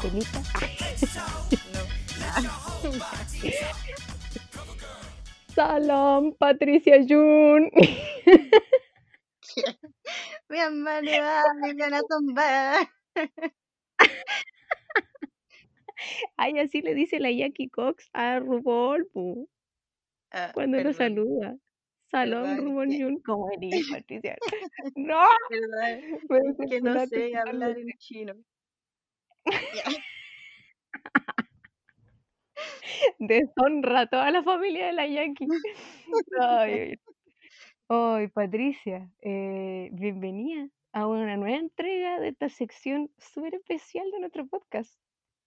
pastelita. Salam, Patricia Jun. Bienvenida a Viviana Tumba. Ay, así le dice la Jackie Cox a pu, Ah, cuando lo perdón, saluda. Perdón, es RuPaul que, Jun. ¿Cómo eres, Patricia? ¡No! perdón, Me es que no sé hablar en chino. Deshonra a toda la familia de la Yankee. Ay, ay, Patricia, eh, bienvenida a una nueva entrega de esta sección súper especial de nuestro podcast.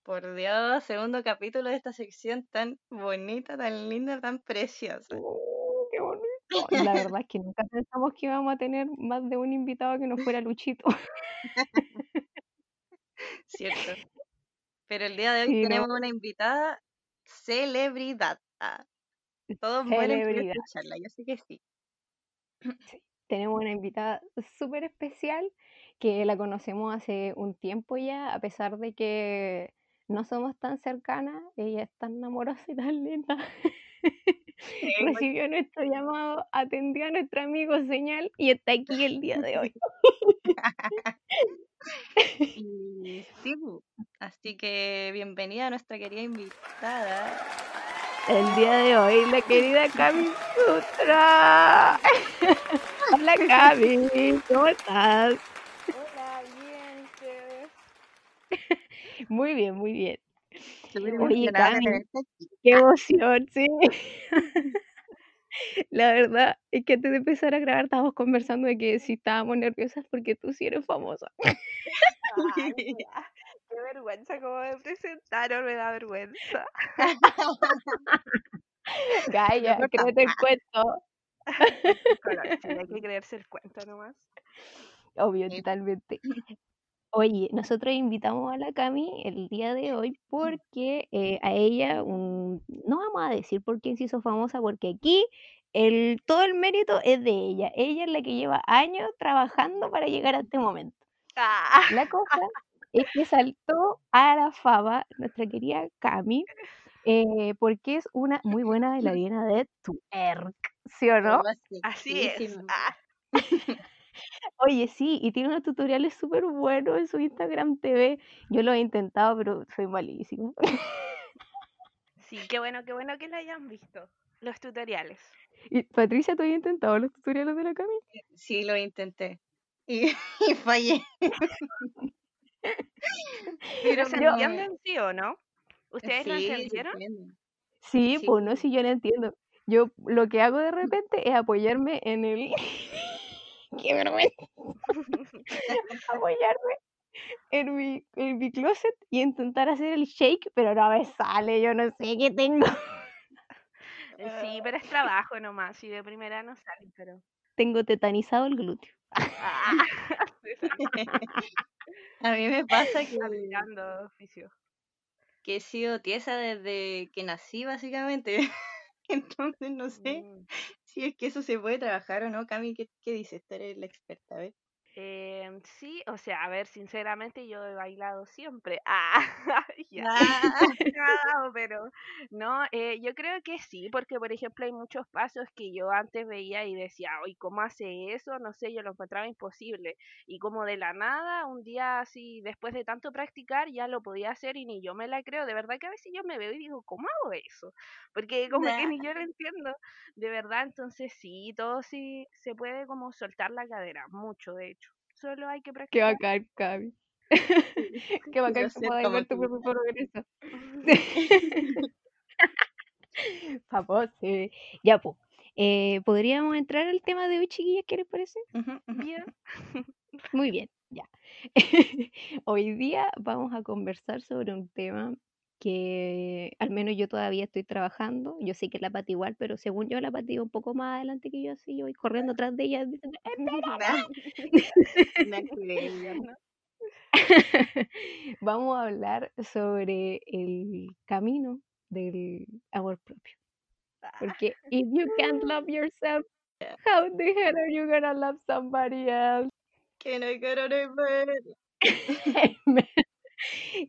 Por Dios, segundo capítulo de esta sección tan bonita, tan linda, tan preciosa. Oh, qué bonito. La verdad es que nunca pensamos que íbamos a tener más de un invitado que no fuera Luchito. Cierto. Pero el día de hoy Sí, no, tenemos una invitada celebridad. Ah, todos mueren por celebridad. escucharla, yo sé que sí. Sí, Tenemos una invitada súper especial que la conocemos hace un tiempo ya, a pesar de que no somos tan cercanas, ella es tan amorosa y tan linda. Muy- Recibió nuestro llamado, atendió a nuestro amigo señal y está aquí el día de hoy. Y sí, bu. así que bienvenida a nuestra querida invitada. El día de hoy, la querida Cami Sutra. Hola Cami, ¿cómo estás? Hola, bien, ustedes. Muy bien, muy bien. Súper Oye, Cami, qué emoción, sí. La verdad es que antes de empezar a grabar estábamos conversando de que si estábamos nerviosas porque tú sí eres famosa. Ay, ya. Qué vergüenza cómo me presentaron, me da vergüenza. Gaya, Mejor créete el cuento. Hay que creerse el cuento nomás. Obvio, Sí. totalmente. Oye, nosotros invitamos a la Cami el día de hoy porque eh, a ella, un- no vamos a decir por quién se hizo famosa, porque aquí el, todo el mérito es de ella. Ella es la que lleva años trabajando para llegar a este momento. Ah, La cosa es que saltó a la fama nuestra querida Cami eh, porque es una muy buena bailarina de twerk, ¿sí o no? Así es. Ah, Oye, sí, y tiene unos tutoriales súper buenos en su Instagram TV. Yo lo he intentado, pero soy malísima. sí, qué bueno, qué bueno que la hayan visto. Los tutoriales. Y, Patricia, ¿tú has intentado los tutoriales de la Cami? Sí, lo intenté. Y, y fallé. Pero se entienden, sí o no? ¿Ustedes lo Sí, entendieron? Sí, Sí. pues no, si yo no entiendo. Yo lo que hago de repente es apoyarme en el... ¡Qué vergüenza! apoyarme en mi, en mi closet y intentar hacer el shake, pero no me sale, yo no sé qué tengo. Eh, Sí, pero es trabajo nomás. Y de primera no salen, pero. Tengo tetanizado el glúteo. Ah, A mí me pasa que, aplicando oficio. que he sido tiesa desde que nací, básicamente. Entonces no sé Mm. Si es que eso se puede trabajar o no. Cami, ¿qué, qué dices? Tú eres la experta, ¿ves? Em, sí, o sea, a ver, sinceramente yo he bailado siempre. Ah, ya. Ah, No, pero no, eh, yo creo que sí, porque por ejemplo hay muchos pasos que yo antes veía y decía, oye, ¿cómo hace eso? No sé, yo lo encontraba imposible. Y como de la nada, un día así, después de tanto practicar, ya lo podía hacer y ni yo me la creo. De verdad que a veces yo me veo y digo, ¿cómo hago eso? Porque como que ni yo lo entiendo, de verdad. Entonces sí, todo sí se puede como soltar la cadera, mucho de hecho. Solo hay que Qué practicar. bacán, Cami. Qué bacán que como ver tu propio progreso. Papo, sí. Ya, pues. ¿Podríamos entrar al tema de hoy, chiquillas? ¿Qué les parece? Ujú, ujú. Bien. Muy bien, ya. Hoy día vamos a conversar sobre un tema que al menos yo todavía estoy trabajando. Yo sé que la Pati igual, pero según yo la Pati iba un poco más adelante que yo, así yo voy corriendo atrás de ella diciendo. Vamos a hablar sobre el camino del amor propio. Porque if you can't love yourself, how the hell are you gonna love somebody else? Ni ver. Amen.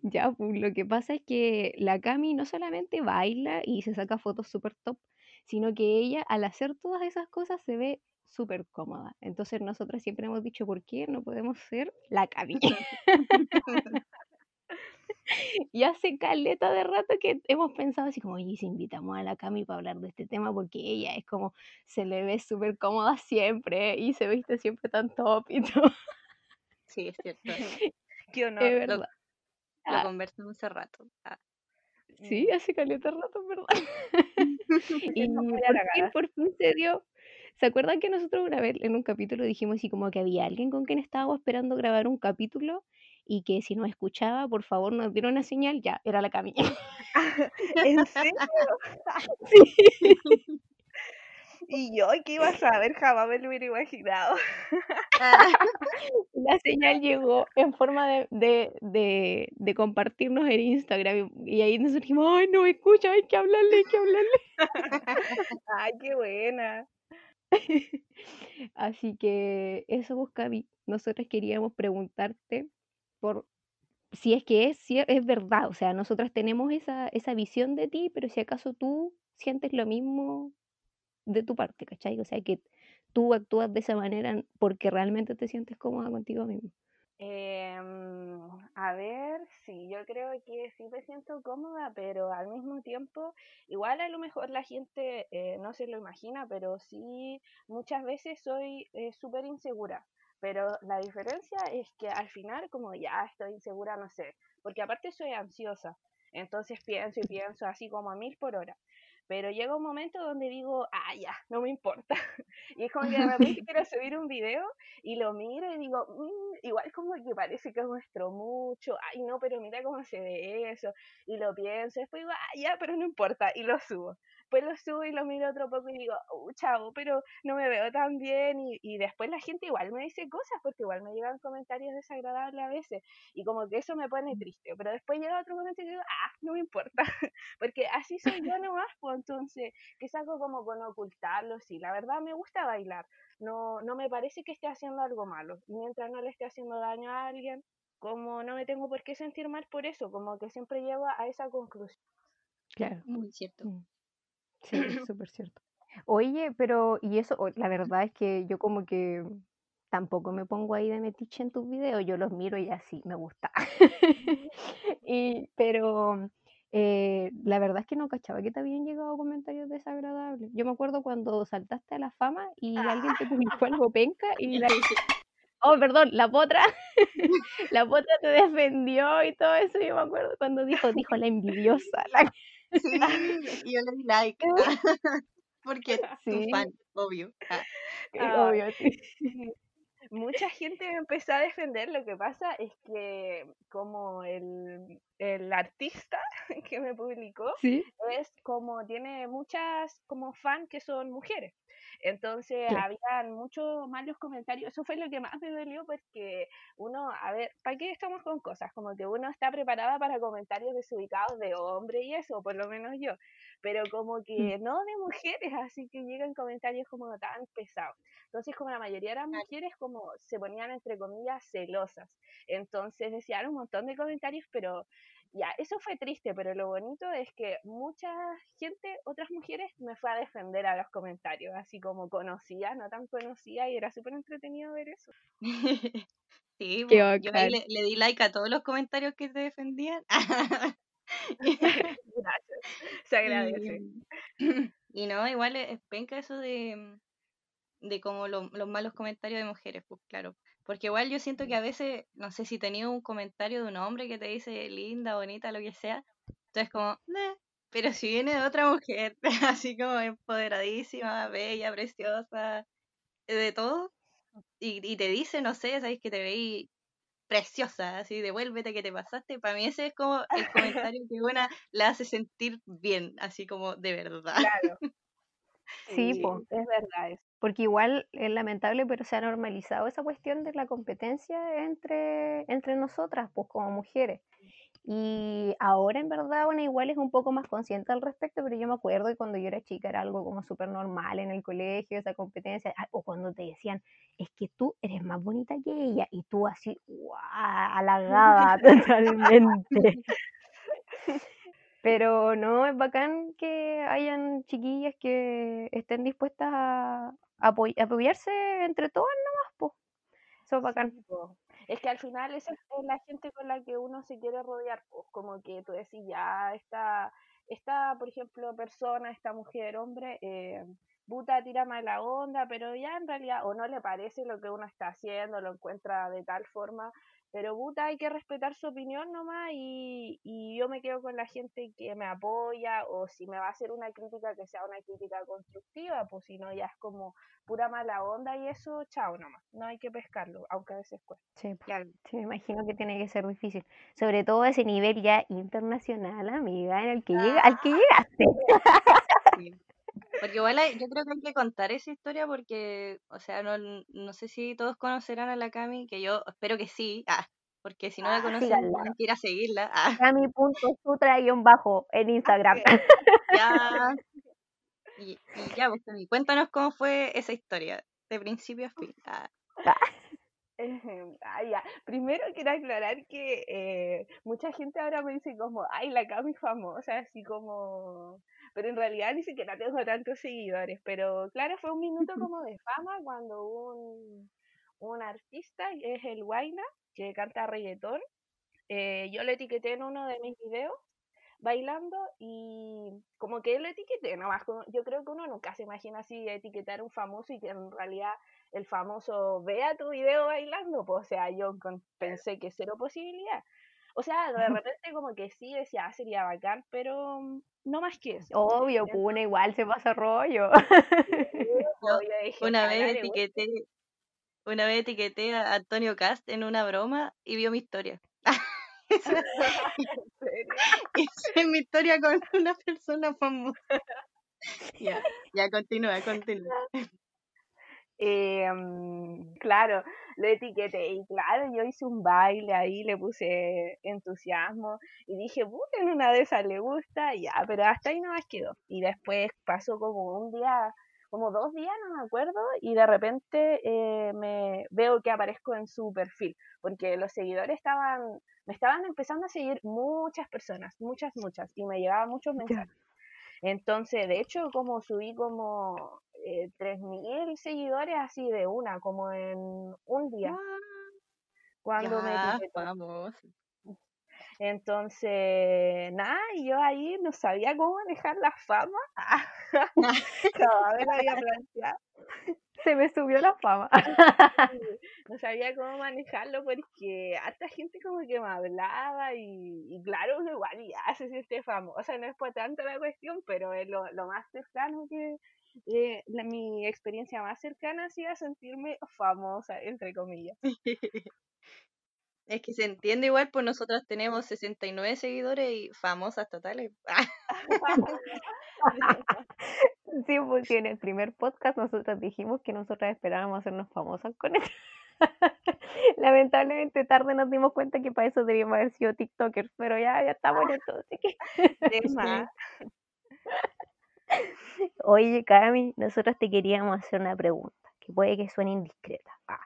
Ya, pues lo que pasa es que la Cami no solamente baila y se saca fotos súper top, sino que ella al hacer todas esas cosas se ve súper cómoda. Entonces nosotras siempre hemos dicho, ¿por qué no podemos ser la Cami? y hace caleta de rato que hemos pensado así como, y si invitamos a la Cami para hablar de este tema, porque ella es como, se le ve súper cómoda siempre y se viste siempre tan top y todo. Sí, es cierto. Qué honor. Es verdad. Lo Ah. conversamos hace rato. Ah, Sí, Mm. hace caleta rato, ¿verdad? y por fin, por fin se dio. ¿Se acuerdan que nosotros una vez en un capítulo dijimos así como que había alguien con quien estábamos esperando grabar un capítulo y que si nos escuchaba, por favor, nos diera una señal? Ya, era la Cami. ¿En serio? sí. Y yo, ¿qué iba a saber? Jamás me lo hubiera imaginado. ah, La señal llegó en forma de, de, de, de compartirnos en Instagram y, y ahí nosotros dijimos, ay, no me escucha, hay que hablarle, hay que hablarle. Ay, qué buena. Así que eso, pues, Cami, nosotros queríamos preguntarte por si es que es, cier- es verdad, o sea, nosotras tenemos esa, esa visión de ti, pero si acaso tú sientes lo mismo de tu parte, ¿cachai? O sea, que tú actúas de esa manera porque realmente te sientes cómoda contigo mismo. Em, a ver, sí, yo creo que sí me siento cómoda, pero al mismo tiempo, igual a lo mejor la gente eh, no se lo imagina, pero sí muchas veces soy eh, súper insegura. Pero la diferencia es que al final, como ya estoy insegura, no sé, porque aparte soy ansiosa, entonces pienso y pienso así como a mil por hora. Pero llega un momento donde digo, ah, ya, no me importa. Y es como que de repente quiero subir un video y lo miro y digo, "Mm, igual como que parece que muestro mucho, ay no, pero mira cómo se ve eso, y lo pienso, después digo, ah, ya, pero no importa, y lo subo. Lo subo y lo miro otro poco y digo, uh, chavo, pero no me veo tan bien, y, y después la gente igual me dice cosas, porque igual me llegan comentarios desagradables a veces, y como que eso me pone triste, pero después llega otro momento y digo, ah, no me importa, porque así soy yo nomás, pues entonces, que saco como con ocultarlo, sí, la verdad me gusta bailar, no, no me parece que esté haciendo algo malo. Mientras no le esté haciendo daño a alguien, como no me tengo por qué sentir mal por eso, como que siempre llego a esa conclusión. Claro. muy cierto. Mm. Sí, súper cierto. Oye, pero, y eso, o- la verdad es que yo como que tampoco me pongo ahí de metiche en tus videos, yo los miro y así, me gusta. Y, pero eh, la verdad es que no cachaba que te habían llegado comentarios desagradables. Yo me acuerdo cuando saltaste a la fama y alguien te publicó algo penca y la... Oh, perdón, la potra, la potra te defendió y todo eso, yo me acuerdo cuando dijo, dijo la envidiosa, la... Sí, y yo le di like. Porque tu Sí. fan, obvio. Ah, Ay. obvio, sí. Mucha gente me empezó a defender, lo que pasa es que como el, el artista que me publicó Sí, es como tiene muchas como fan que son mujeres. Entonces habían muchos malos comentarios. Eso fue lo que más me dolió porque uno, a ver, ¿para qué estamos con cosas? Como que uno está preparada para comentarios desubicados de hombre y eso, por lo menos yo. Pero como que no de mujeres, así que llegan comentarios como tan pesados. Entonces, como la mayoría eran mujeres, como se ponían entre comillas celosas. Entonces decían un montón de comentarios, pero ya, eso fue triste, pero lo bonito es que mucha gente, otras mujeres, me fue a defender a los comentarios, así como conocía, no tan conocía, y era súper entretenido ver eso. Sí, Qué po, yo ahí le, le di like a todos los comentarios que te defendían. Gracias, se agradece. Y, y no, igual es penca eso de, de como lo- los malos comentarios de mujeres, pues claro. Porque igual yo siento que a veces, no sé si tenía un comentario de un hombre que te dice linda, bonita, lo que sea, entonces como, pero si viene de otra mujer, así como empoderadísima, bella, preciosa, de todo, y, y te dice, no sé, sabes que te veí preciosa, así, devuélvete que te pasaste, para mí ese es como el comentario que una la hace sentir bien, así como de verdad. Claro. Sí, po. es verdad eso. Porque igual es lamentable, pero se ha normalizado esa cuestión de la competencia entre, entre nosotras, pues como mujeres. Y ahora en verdad, bueno, igual es un poco más consciente al respecto, pero yo me acuerdo que cuando yo era chica era algo como súper normal en el colegio, esa competencia, ah, o cuando te decían, es que tú eres más bonita que ella, y tú así, ¡guau! halagada totalmente. Pero no, es bacán que hayan chiquillas que estén dispuestas a, apoyarse entre todas nomás, pues. Eso es bacán. Es que al final esa es la gente con la que uno se quiere rodear, pues como que tú decís, ya, esta, esta por ejemplo, persona, esta mujer, hombre, eh, puta, tira mala onda, pero ya en realidad o no le parece lo que uno está haciendo, lo encuentra de tal forma pero puta, hay que respetar su opinión nomás y, y yo me quedo con la gente que me apoya o si me va a hacer una crítica que sea una crítica constructiva, pues si no ya es como pura mala onda y eso, chao nomás, no hay que pescarlo, aunque a veces cuesta. Sí, claro. sí, me imagino que tiene que ser difícil, sobre todo ese nivel ya internacional, amiga, en el que llega, al que ah. llegaste. Porque igual yo creo que hay que contar esa historia porque, o sea, no, no sé si todos conocerán a la Cami, que yo espero que sí, ah, porque si no la ah, conocen, tienen que ir a seguirla. Ah. Cami.sutra-bajo en Instagram. Ya. Y, ya, pues, cuéntanos cómo fue esa historia, de principio a fin. Ah. Ah, ya. Primero quiero aclarar que eh, mucha gente ahora me dice como, ay, la Cami famosa, así como pero en realidad ni siquiera tengo tantos seguidores, pero claro, fue un minuto como de fama cuando un, un artista, que es el Guayna, que canta reggaetón, eh, yo lo etiqueté en uno de mis videos bailando y como que lo etiqueté, nomás, como, yo creo que uno nunca se imagina así etiquetar a un famoso y que en realidad el famoso vea tu video bailando, pues o sea, yo pensé que cero posibilidad. O sea, de repente como que sí decía, ah, sería bacán, pero mm, no más que eso. Obvio, una igual se pasa rollo. una vez etiqueté, una vez etiqueté a Antonio Cast en una broma y vio mi historia. esa, es mi historia con una persona famosa. ya, ya continúa, continúa. Eh, claro, lo etiqueté y claro, yo hice un baile ahí, le puse entusiasmo y dije, en una de esas le gusta, ya, pero hasta ahí no más quedó. Y después pasó como un día, como dos días, no me acuerdo, y de repente eh, me veo que aparezco en su perfil, porque los seguidores estaban, me estaban empezando a seguir muchas personas, muchas, muchas, y me llegaban muchos mensajes. Entonces, de hecho, como subí como eh, 3.000 seguidores así de una, como en un día. cuando me vamos. Entonces, nada, y yo ahí no sabía cómo manejar la fama. había planteado. Se me subió la fama. no sabía cómo manejarlo porque hasta gente como que me hablaba y, claro, igual ya se siente famosa, no es por tanto la cuestión, pero es lo, lo más cercano que, eh, la, mi experiencia más cercana ha sido sentirme famosa, entre comillas. Es que se entiende igual, pues nosotros tenemos 69 seguidores y famosas totales. sí, pues en el primer podcast nosotros dijimos que nosotras esperábamos hacernos famosas con eso. Lamentablemente tarde nos dimos cuenta que para eso debíamos haber sido TikTokers, pero ya, ya estamos en todo, así que... Oye, Cami, nosotros te queríamos hacer una pregunta, que puede que suene indiscreta, ah,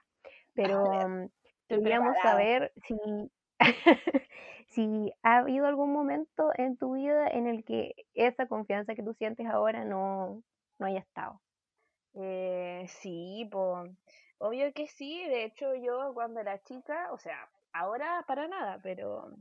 pero mm, queríamos saber si, si ha habido algún momento en tu vida en el que esa confianza que tú sientes ahora no, no haya estado. Eh, sí, pues, obvio que sí, de hecho yo cuando era chica, o sea, ahora para nada, pero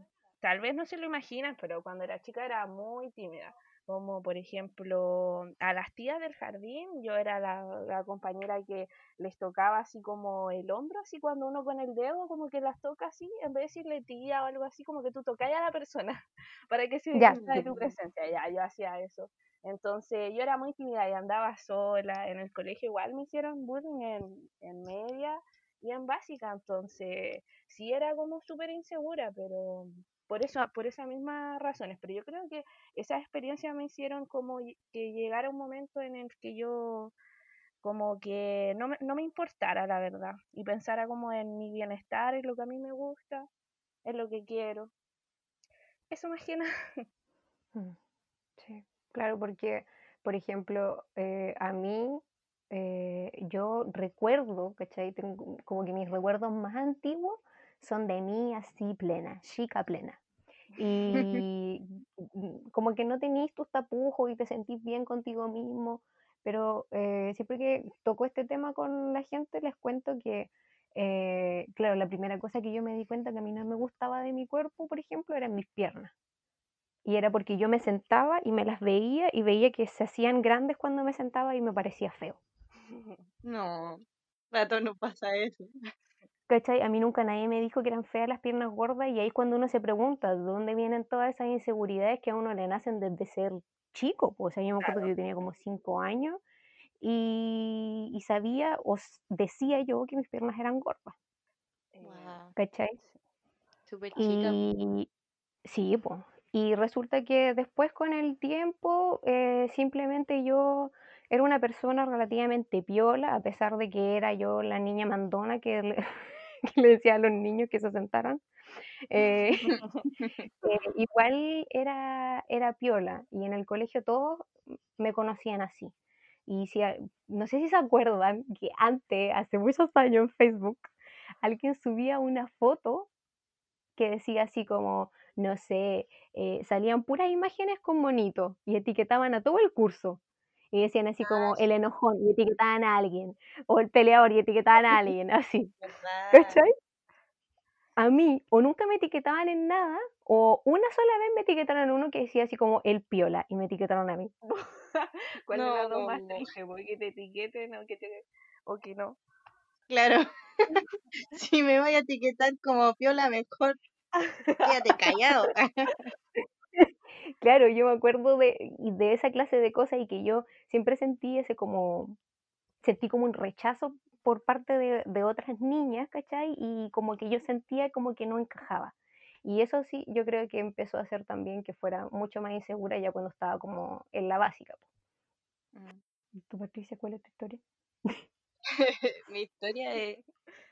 tal vez no se lo imaginan, pero cuando era chica era muy tímida como por ejemplo a las tías del jardín, yo era la, compañera que les tocaba así como el hombro, así cuando uno con el dedo como que las toca así, en vez de decirle tía o algo así, como que tú tocas a la persona para que se ya. de tu presencia, ya, yo hacía eso. Entonces yo era muy tímida y andaba sola, en el colegio igual me hicieron bullying en, en media y en básica, entonces sí era como súper insegura, pero por eso, por esas mismas razones. Pero yo creo que esas experiencias me hicieron como que llegara un momento en el que yo como que no me, no me importara la verdad y pensara como en mi bienestar, en lo que a mí me gusta, en lo que quiero. Eso más que nada. Mm, Sí, claro, porque, por ejemplo, eh, a mí, eh, yo recuerdo, ¿cachai? Tengo como que mis recuerdos más antiguos son de mí así plena, chica plena. Y mm, como que no tenías tus tapujos y te sentís bien contigo mismo, pero eh, siempre que toco este tema con la gente les cuento que, eh, claro, la primera cosa que yo me di cuenta que a mí no me gustaba de mi cuerpo, por ejemplo, eran mis piernas. Y era porque yo me sentaba y me las veía y veía que se hacían grandes cuando me sentaba y me parecía feo. No, a todos nos pasa eso. ¿Cachai? A mí nunca nadie me dijo que eran feas las piernas gordas y ahí es cuando uno se pregunta de dónde vienen todas esas inseguridades que a uno le nacen desde ser chico. po. O sea, yo me acuerdo que yo tenía como cinco años y, y sabía o decía yo que mis piernas eran gordas. Eh, Wow, ¿Cachai? súper chica. Y sí, pues. Y resulta que después con el tiempo, eh, simplemente yo era una persona relativamente piola, a pesar de que era yo la niña mandona que que le decía a los niños que se sentaran. Eh, eh, igual era, era piola y en el colegio todos me conocían así. Y si, no sé si se acuerdan que antes, hace muchos años en Facebook, alguien subía una foto que decía así como, no sé, eh, salían puras imágenes con monitos y etiquetaban a todo el curso. Y decían así como el enojón y etiquetaban a alguien, o el peleador y etiquetaban a alguien, así. ¿Cachai? A mí, o nunca me etiquetaban en nada, o una sola vez me etiquetaron uno que decía así como el piola, y me etiquetaron a mí. ¿Cuál es la dos más No. triste? po? ¿Que te etiqueten o que, te... o que no? Claro. si me voy a etiquetar como piola, mejor quédate callado. Claro, yo me acuerdo de, de esa clase de cosas y que yo siempre sentí ese como, sentí como un rechazo por parte de, de otras niñas, ¿cachai? Y como que yo sentía como que no encajaba. Y eso sí, yo creo que empezó a hacer también que fuera mucho más insegura ya cuando estaba como en la básica. Mm. ¿Y ¿Tú, Patricia, cuál es tu historia? Mi historia es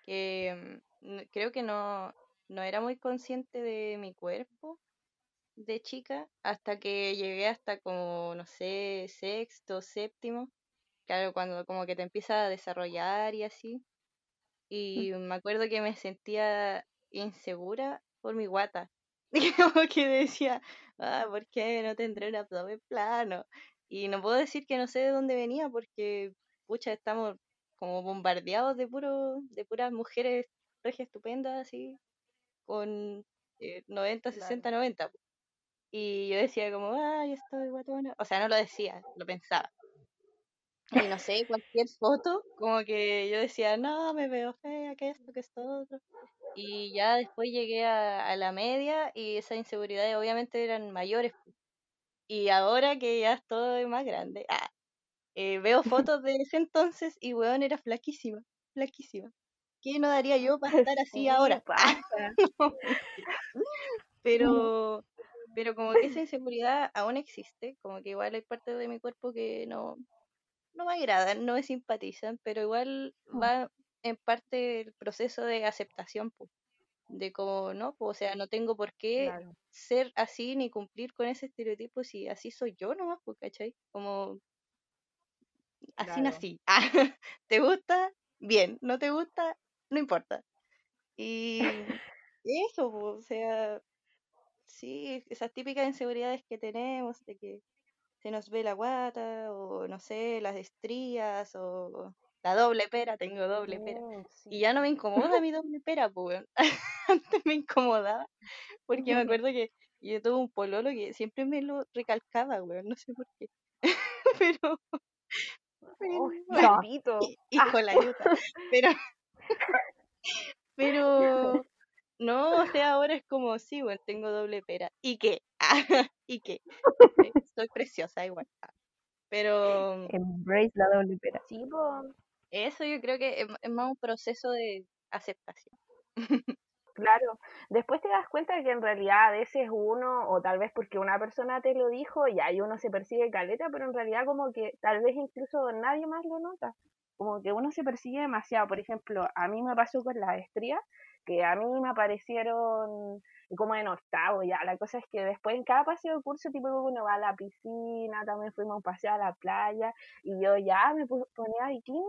que mm, creo que no, no era muy consciente de mi cuerpo de chica hasta que llegué hasta como, no sé, sexto, séptimo. Claro, cuando como que te empieza a desarrollar y así. Y me acuerdo que me sentía insegura por mi guata. Como que decía, ah, ¿por qué no tendré un abdomen plano? Y no puedo decir que no sé de dónde venía porque, pucha, estamos como bombardeados de puro, de puras mujeres regias estupendas, así, con eh, 90, 60, 90. Y yo decía como, ay, estoy guatona. O sea, no lo decía, lo pensaba. Y no sé, cualquier foto, como que yo decía, no, me veo fea, que esto, que esto, otro. Y ya después llegué a, a la media y esas inseguridades obviamente eran mayores. Y ahora que ya estoy más grande, ah, eh, veo fotos de ese entonces y weón era flaquísima, flaquísima. ¿Qué no daría yo para estar así Sí, ahora? Pero, pero como que esa inseguridad aún existe, como que igual hay partes de mi cuerpo que no, no me agradan, no me simpatizan, pero igual Mm. va en parte el proceso de aceptación, po, de como, no, po, o sea, no tengo por qué Claro. ser así ni cumplir con ese estereotipo si así soy yo nomás, pues, ¿cachai? Como así Claro. nací. Ah, ¿te gusta? Bien, ¿no te gusta? No importa. Y eso, po, o sea, sí, esas típicas inseguridades que tenemos de que se nos ve la guata, o no sé, las estrías, o la doble pera, tengo doble pera. Y ya no me incomoda mi doble pera, pues. Antes me incomodaba, porque me acuerdo que yo tuve un pololo que siempre me lo recalcaba, weón, no sé por qué. Pero, Oh, pero, hijo la yuta. Pero, pero, no, o sea, ahora es como, sí, weón, tengo doble pera. ¿Y qué? ¿Y qué? Eh, Soy preciosa igual. Ah, Pero Embrace la doble pera. Sí, po. eso yo creo que es, más un proceso de aceptación. Claro, después te das cuenta que en realidad a veces uno, o tal vez porque una persona te lo dijo, y ahí uno se persigue caleta, pero en realidad como que tal vez incluso nadie más lo nota. Como que uno se persigue demasiado. Por ejemplo, a mí me pasó con las estrías, que a mí me aparecieron como en octavo ya. La cosa es que después en cada paseo de curso, tipo uno va a la piscina, también fuimos a un paseo a la playa y yo ya me ponía bikini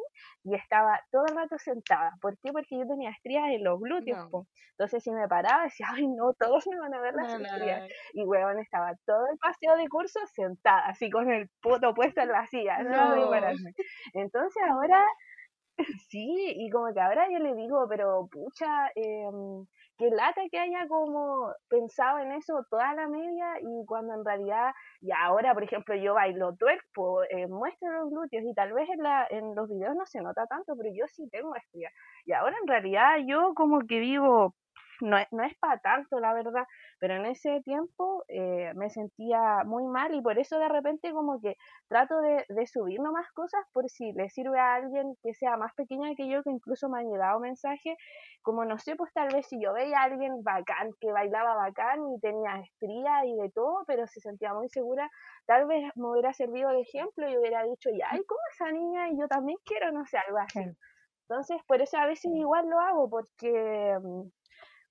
y estaba todo el rato sentada. ¿Por qué? Porque yo tenía estrías en los glúteos. Entonces si me paraba decía, ay no, todos me van a ver las estrías. Y weón, estaba todo el paseo de curso sentada, así con el puto puesto en la silla, no, Entonces ahora Sí, y como que ahora yo le digo, pero pucha, eh, qué lata que haya como pensado en eso toda la media y cuando en realidad, y ahora por ejemplo yo bailo twerk, pues, eh, muestro los glúteos y tal vez en, la, en los videos no se nota tanto, pero yo sí tengo estría. Y ahora en realidad yo como que digo, no, no es para tanto, la verdad, pero en ese tiempo eh, me sentía muy mal y por eso de repente como que trato de, de subir nomás cosas por si le sirve a alguien que sea más pequeña que yo, que incluso me han llegado mensajes, como no sé, pues tal vez si yo veía a alguien bacán, que bailaba bacán y tenía estría y de todo, pero se sentía muy segura, tal vez me hubiera servido de ejemplo y hubiera dicho, ya, ¿y cómo esa niña? Y yo también quiero, no sé, algo así. Entonces, por eso a veces igual lo hago, porque mm,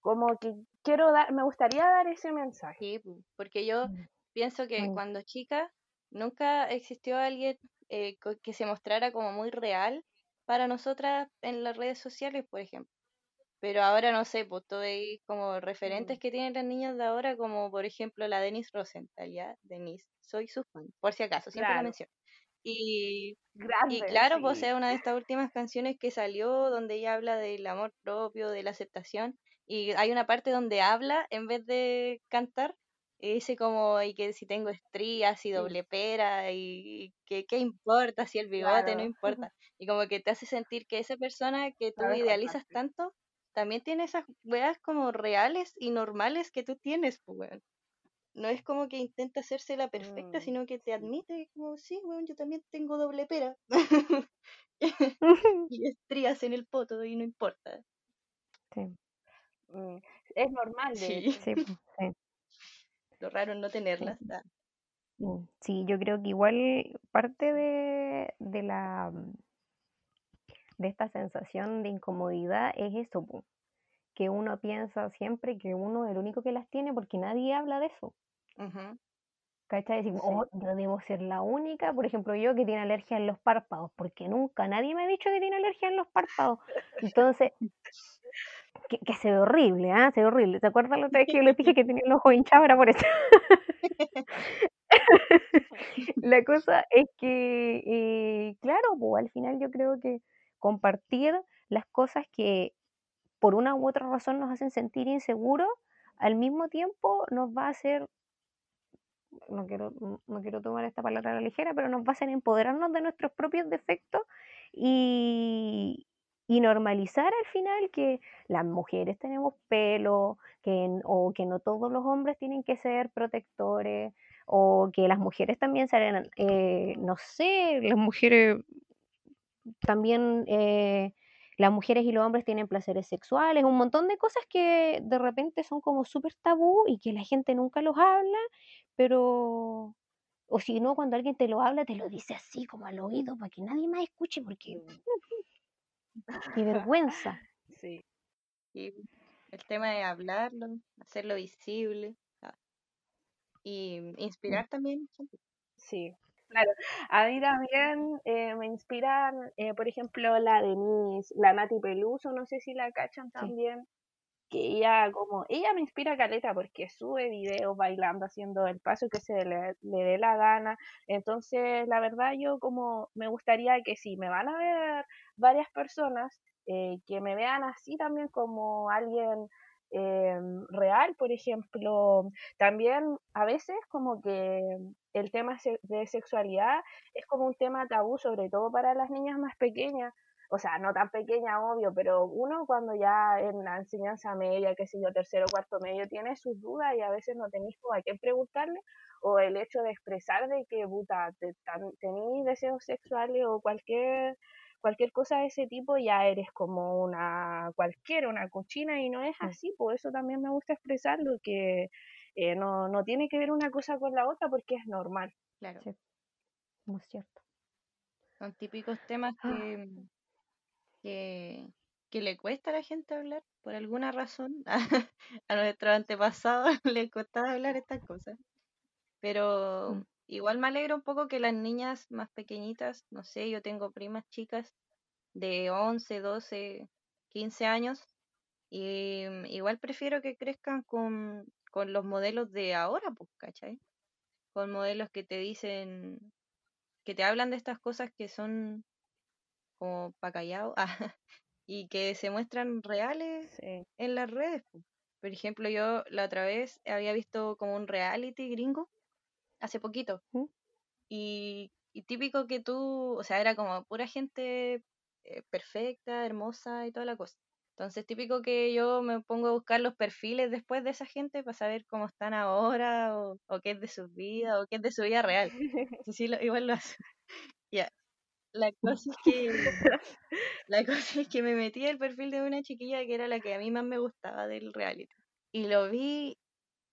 como que quiero dar, me gustaría dar ese mensaje. Sí, porque yo mm. pienso que cuando chica nunca existió alguien eh, que se mostrara como muy real para nosotras en las redes sociales, por ejemplo. Pero ahora no sé, pues todo hay como referentes mm. que tienen las niñas de ahora, como por ejemplo la Denise Rosenthal, ¿ya? Denise, soy su fan, por si acaso, siempre la menciono. Y, y claro, pues sea una de estas últimas canciones que salió donde ella habla del amor propio, de la aceptación, y hay una parte donde habla en vez de cantar y dice como y que si tengo estrías y doble pera y, que qué importa si el bigote no importa y como que te hace sentir que esa persona que tú idealizas tanto también tiene esas weas como reales y normales que tú tienes pues no es como que intenta hacerse la perfecta, mm, sino que te admite como, sí, weón, yo también tengo doble pera. y estrías en el poto y no importa. Sí. Mm, es normal, de sí. Sí, Lo raro no tenerlas. Mm, sí, yo creo que igual parte de, de la de esta sensación de incomodidad es eso, que uno piensa siempre que uno es el único que las tiene porque nadie habla de eso. ¿Cachai? Decir, oh, yo debo ser la única, por ejemplo, yo que tiene alergia en los párpados, porque nunca nadie me ha dicho que tiene alergia en los párpados. Entonces, que, que se ve horrible, ¿ah? Se ve horrible. ¿Te acuerdas la otra vez que yo les dije que tenía el ojo hinchado? Era por eso. la cosa es que, eh, claro, pues, al final yo creo que compartir las cosas que por una u otra razón nos hacen sentir inseguros, al mismo tiempo nos va a hacer, no quiero, no quiero tomar esta palabra a la ligera, pero nos va a hacer empoderarnos de nuestros propios defectos y, y normalizar al final que las mujeres tenemos pelo, que, o que no todos los hombres tienen que ser protectores, o que las mujeres también salen, eh, no sé, las mujeres también, eh, las mujeres y los hombres tienen placeres sexuales, un montón de cosas que de repente son como súper tabú y que la gente nunca los habla, pero, o si no, cuando alguien te lo habla, te lo dice así como al oído para que nadie más escuche, porque Qué vergüenza. Sí. Y el tema de hablarlo, hacerlo visible ah, y mm. inspirar también. Sí, claro. A mí también eh, me inspiran, eh, por ejemplo, la Denise, la Nati Peluso, no sé si la cachan también. Que ella, como, ella me inspira caleta porque sube videos bailando, haciendo el paso que se le, le dé la gana. Entonces, la verdad, yo como me gustaría que si me van a ver varias personas eh, que me vean así también como alguien eh, real, por ejemplo, también a veces como que el tema de sexualidad es como un tema tabú, sobre todo para las niñas más pequeñas, o sea, no tan pequeña, obvio, pero uno cuando ya en la enseñanza media, que sé yo, tercero cuarto medio, tiene sus dudas y a veces no tenéis a qué preguntarle, o el hecho de expresar de que, puta, tenéis deseos sexuales o cualquier cualquier cosa de ese tipo ya eres como una cualquiera, una cochina y no es mm. así, por eso también me gusta expresarlo, que eh, no, no tiene que ver una cosa con la otra porque es normal. Claro. Muy cierto. Son típicos temas ah. que, que, que le cuesta a la gente hablar, por alguna razón. A, nuestros antepasados les costaba hablar estas cosas. Pero Mm. Igual me alegra un poco que las niñas más pequeñitas, no sé, yo tengo primas chicas de 11, 12, 15 años, y mm, igual prefiero que crezcan con, con los modelos de ahora, pues, ¿cachai? Con modelos que te dicen, que te hablan de estas cosas que son como pa' callado, y que se muestran reales Sí. en las redes. po. Por ejemplo, yo la otra vez había visto como un reality gringo hace poquito. ¿Mm? Y, y típico que tú, o sea, era como pura gente eh, perfecta, hermosa y toda la cosa. Entonces, típico que yo me pongo a buscar los perfiles después de esa gente para saber cómo están ahora, o, o qué es de su vida, o qué es de su vida real. Sí, sí, lo- igual lo hace. Ya. La cosa es que la cosa es que me metí al perfil de una chiquilla que era la que a mí más me gustaba del reality. Y lo vi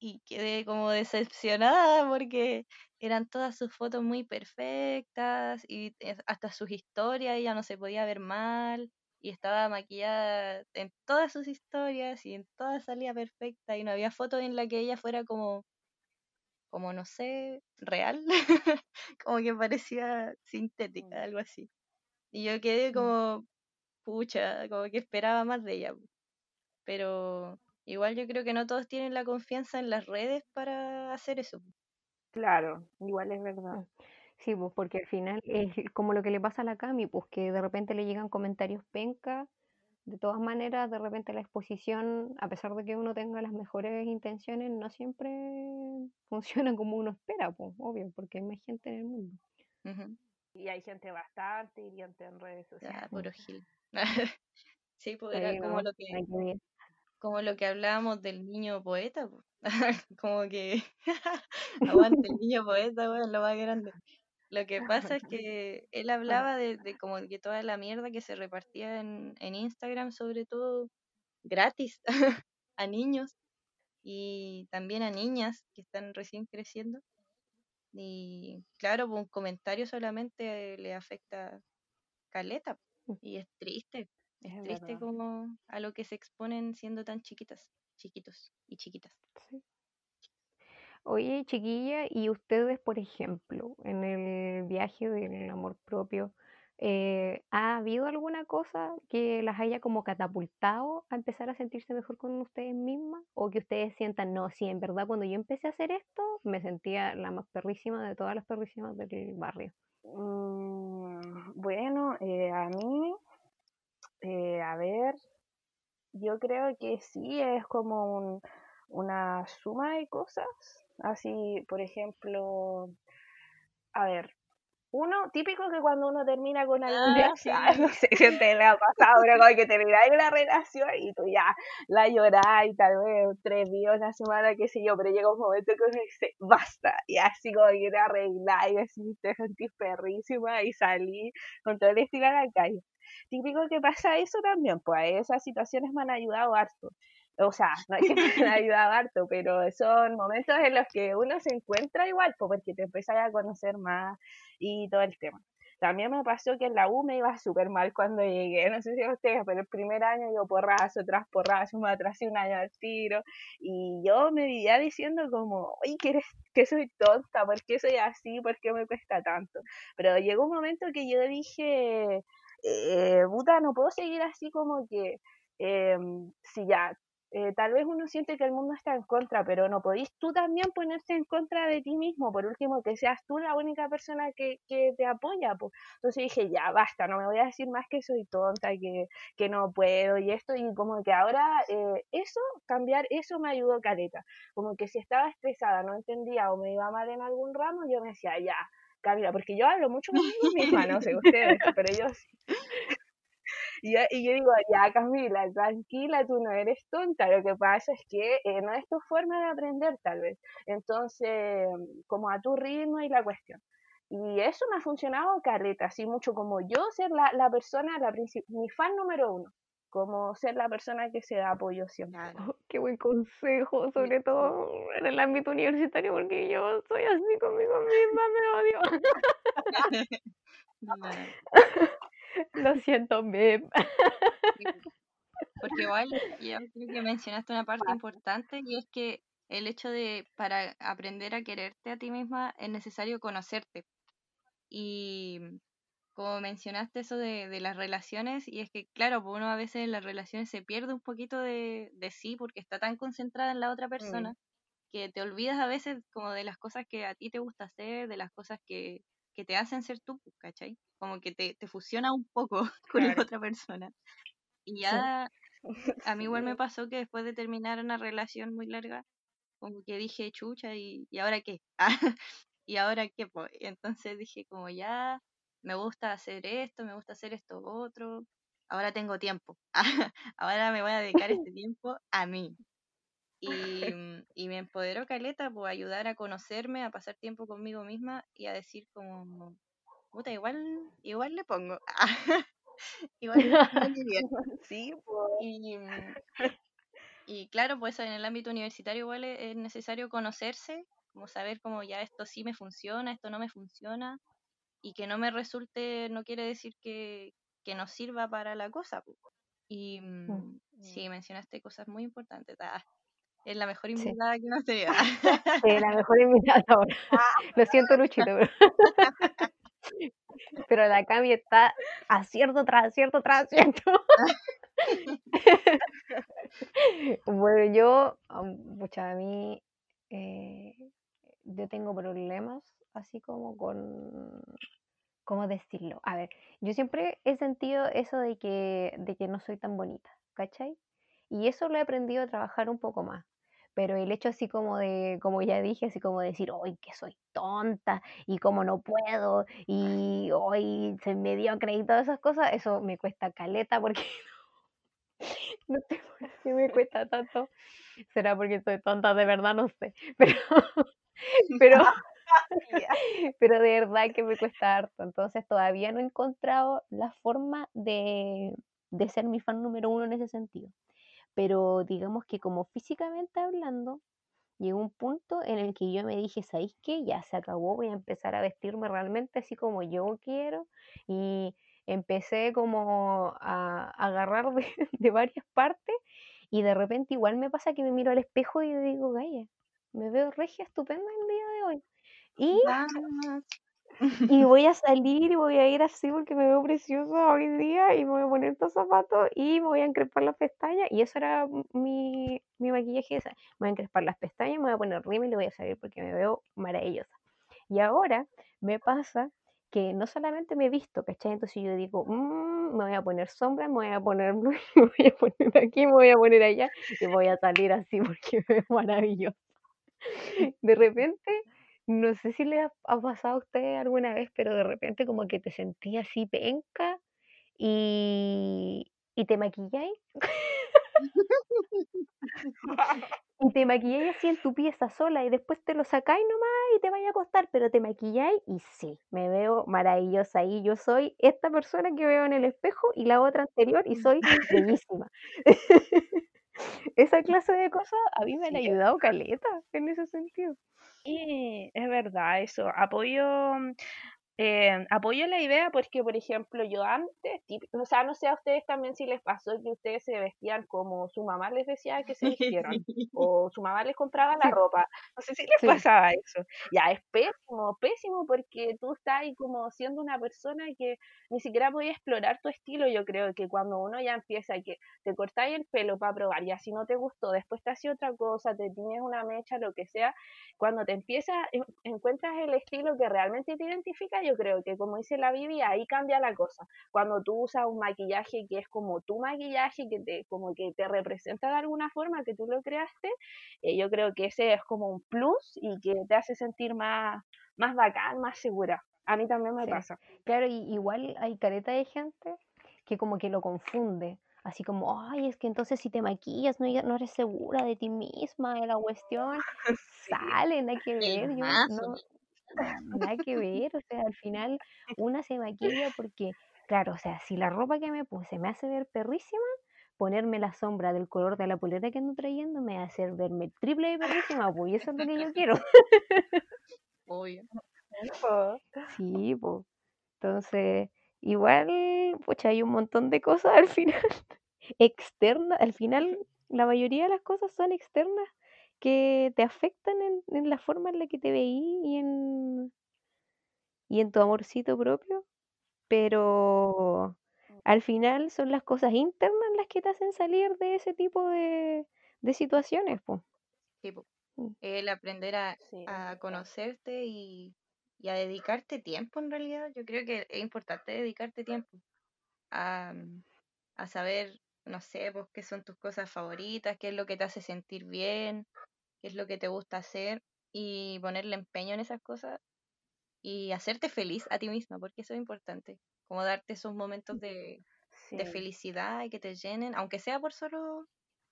y quedé como decepcionada porque eran todas sus fotos muy perfectas y hasta sus historias ella no se podía ver mal y estaba maquillada en todas sus historias y en todas salía perfecta y no había foto en la que ella fuera como como no sé, real, como que parecía sintética, Mm. algo así. Y yo quedé Mm. como, pucha, como que esperaba más de ella. Pero igual yo creo que no todos tienen la confianza en las redes para hacer eso. Claro, igual es verdad. Mm. Sí, pues porque al final es como lo que le pasa a la Cami, pues que de repente le llegan comentarios penca. De todas maneras, de repente la exposición, a pesar de que uno tenga las mejores intenciones, no siempre funciona como uno espera, pues, obvio, porque hay más gente en el mundo. Y hay gente bastante hiriente en redes Ya, sociales. puro gil. sí, pues era como lo que. Como lo que hablábamos del niño poeta, po. como que aguante el niño poeta, weón, lo más grande. Lo que pasa es que él hablaba de, de como que toda la mierda que se repartía en, en Instagram, sobre todo gratis a niños y también a niñas que están recién creciendo. Y claro, pues, un comentario solamente le afecta caleta Mm. y es triste, es triste verdad. como a lo que se exponen siendo tan chiquitas, chiquitos y chiquitas. Sí. Oye, chiquilla, y ustedes, por ejemplo, en el viaje del amor propio, eh, ¿ha habido alguna cosa que las haya como catapultado a empezar a sentirse mejor con ustedes mismas? ¿O que ustedes sientan, no, sí, en verdad, cuando yo empecé a hacer esto, me sentía la más perrísima de todas las perrísimas del barrio? Mm, bueno, eh, a mí, eh, a ver, yo creo que sí es como un- una suma de cosas. Así, por ejemplo, a ver, uno, típico que cuando uno termina con Ah, sí. no sé si usted le ha pasado, pero como que termináis una relación y tú ya la lloráis, tal vez tres días, una semana, qué sé yo, pero llega un momento que uno dice, basta, y así como que te arregláis, así te sentís perrísima y salí con todo el estilo a la calle. Típico que pasa eso también, pues esas situaciones me han ayudado harto. O sea, no es que me ayudado harto, pero son momentos en los que uno se encuentra igual, pues porque te empiezas a conocer más y todo el tema. También me pasó que en la U me iba súper mal cuando llegué, no sé si ustedes, pero el primer año yo porrazo tras porrazo, me atrasé un año al tiro y yo me vivía diciendo como, oye, que, eres, que soy tonta, ¿por qué soy así? ¿Por qué me cuesta tanto? Pero llegó un momento que yo dije, eh, puta, no puedo seguir así como que, eh, si ya, eh, tal vez uno siente que el mundo está en contra, pero no podéis tú también ponerte en contra de ti mismo, por último, que seas tú la única persona que, que te apoya. Pues. Entonces dije, ya, basta, no me voy a decir más que soy tonta, que, que no puedo y esto, y como que ahora eh, eso, cambiar eso me ayudó careta. Como que si estaba estresada, no entendía o me iba mal en algún ramo, yo me decía, ya, Camila, porque yo hablo mucho conmigo misma, no sé ustedes, pero yo sí. Y yo, y yo digo, ya Camila, tranquila, tú no eres tonta, lo que pasa es que eh, no es tu forma de aprender tal vez. Entonces, como a tu ritmo y la cuestión. Y eso me ha funcionado careta, así mucho como yo ser la, la persona, la mi fan número uno, como ser la persona que se da apoyo siempre. Claro. Oh, qué buen consejo, sobre Sí. todo en el ámbito universitario, porque yo soy así conmigo misma, me odio. Lo siento, Beb. Porque igual yo creo que mencionaste una parte importante y es que el hecho de para aprender a quererte a ti misma es necesario conocerte. Y como mencionaste eso de, de las relaciones, y es que claro, pues uno a veces en las relaciones se pierde un poquito de, de sí porque está tan concentrada en la otra Mm. persona que te olvidas a veces como de las cosas que a ti te gusta hacer, de las cosas que, que te hacen ser tú, pues, ¿cachai? Como que te, te fusiona un poco con la otra persona. Y Sí. ya a mí igual me pasó que después de terminar una relación muy larga, como que dije, chucha, ¿y, y ahora qué? ¿Y ahora qué? po?". Y entonces dije como ya, me gusta hacer esto, me gusta hacer esto otro, ahora tengo tiempo, ahora me voy a dedicar este tiempo a mí. Y, mm, y me empoderó Caleta, pues ayudar a conocerme, a pasar tiempo conmigo misma y a decir como, puta, igual, igual le pongo, igual, me divierto". Sí, po. Y, mm, y claro, pues en el ámbito universitario igual es, es necesario conocerse, como saber como ya esto sí me funciona, esto no me funciona, y que no me resulte, no quiere decir que, que no sirva para la cosa. Y mm, sí, mencionaste cosas muy importantes. ah, es la mejor Sí. invitada que hemos tenido. Sí, la mejor invitada ahora. Lo siento, Luchito, pero, pero la Cami está acierto tras acierto tras acierto. Bueno, yo, pucha, a mí, eh, yo tengo problemas así como con, ¿cómo decirlo? A ver, yo siempre he sentido eso de que, de que no soy tan bonita, ¿cachai? Y eso lo he aprendido a trabajar un poco más. Pero el hecho así como de, como ya dije, así como decir, hoy que soy tonta y como no puedo y hoy soy mediocre y todas esas cosas, eso me cuesta caleta porque no sé por qué me cuesta tanto. Será porque soy tonta, de verdad no sé. Pero, pero, Ya. pero de verdad que me cuesta harto. Entonces todavía no he encontrado la forma de, de ser mi fan número uno en ese sentido. Pero digamos que como físicamente hablando, llegó un punto en el que yo me dije, ¿sabéis qué? Ya se acabó, voy a empezar a vestirme realmente así como yo quiero. Y empecé como a, agarrar de, varias partes y de repente igual me pasa que me miro al espejo y digo, Gaya, me veo regia estupenda el día de hoy. Y. y voy a salir y voy a ir así porque me veo preciosa hoy día y me voy a poner estos zapatos y me voy a encrespar las pestañas. Y eso era mi, mi maquillaje. esa. Me voy a encrespar las pestañas, me voy a poner rímel y voy a salir porque me veo maravillosa. Y ahora me pasa que no solamente me he visto, ¿cachai? Entonces yo digo, "Mm, me voy a poner sombra, me voy a poner me voy a poner aquí, me voy a poner allá y voy a salir así porque me veo maravillosa. De repente, no sé si le ha, ha pasado a usted alguna vez, pero de repente como que te sentí así penca y, y te maquilláis y te maquilláis así en tu pieza sola y después te lo sacáis nomás y te vais a acostar, pero te maquilláis y sí, me veo maravillosa y yo soy esta persona que veo en el espejo y la otra anterior y soy bellísima. Esa clase de cosas a mí me han ayudado caleta en ese sentido. Sí, es verdad eso. Apoyo, mm, eh, apoyo la idea porque, por ejemplo, yo antes, tip- o sea, no sé a ustedes también si les pasó que ustedes se vestían como su mamá les decía que se vistieran o su mamá les compraba la ropa. No sé si les sí, pasaba eso. Ya, es pésimo, pésimo porque tú estás ahí como siendo una persona que ni siquiera podía explorar tu estilo. Yo creo que cuando uno ya empieza que te cortáis el pelo para probar, ya si no te gustó, después te hace otra cosa, te tienes una mecha, lo que sea, cuando te empiezas, en- encuentras el estilo que realmente te identifica, yo creo que como dice la Bibi, ahí cambia la cosa. Cuando tú usas un maquillaje que es como tu maquillaje, que te, como que te representa de alguna forma, que tú lo creaste, eh, yo creo que ese es como un plus y que te hace sentir más, más bacán, más segura. A mí también me sí. pasa. Claro, y igual hay careta de gente que como que lo confunde. Así como, ay, es que entonces si te maquillas no, no eres segura de ti misma, de la cuestión. Sí. Sale, nada que ver, yo no, nada que ver, o sea, al final una se maquilla porque, claro, o sea, si la ropa que me puse me hace ver perrísima, ponerme la sombra del color de la polera que ando trayendo me va a hacer verme triple de perrísima, pues, y eso es lo que yo quiero. Obvio. Sí, pues. Entonces, igual, pucha, hay un montón de cosas al final externas, al final la mayoría de las cosas son externas que te afectan en, en la forma en la que te veí y en, y en tu amorcito propio, pero al final son las cosas internas las que te hacen salir de ese tipo de, de situaciones. Sí, po. Mm. El aprender a, Sí, a conocerte y, y a dedicarte tiempo en realidad. Yo creo que es importante dedicarte tiempo a, a saber, no sé, pues qué son tus cosas favoritas, qué es lo que te hace sentir bien, qué es lo que te gusta hacer y ponerle empeño en esas cosas y hacerte feliz a ti misma, porque eso es importante, como darte esos momentos de, de felicidad y que te llenen, aunque sea por solo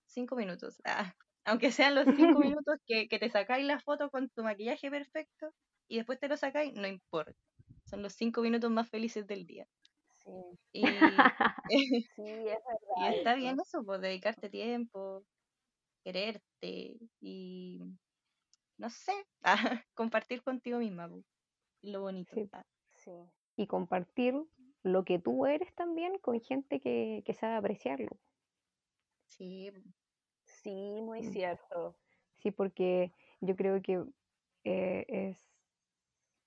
cinco minutos, ah, aunque sean los cinco minutos que, que te sacáis la foto con tu maquillaje perfecto y después te lo sacáis, no importa, son los cinco minutos más felices del día. sí, Y, sí, es y verdad está bien eso. eso, pues dedicarte tiempo, quererte y, no sé, compartir contigo misma, lo bonito. Sí. ah. Sí, Y compartir lo que tú eres también con gente que, que sabe apreciarlo. Sí, sí, muy Mm. cierto. Sí, porque yo creo que eh, es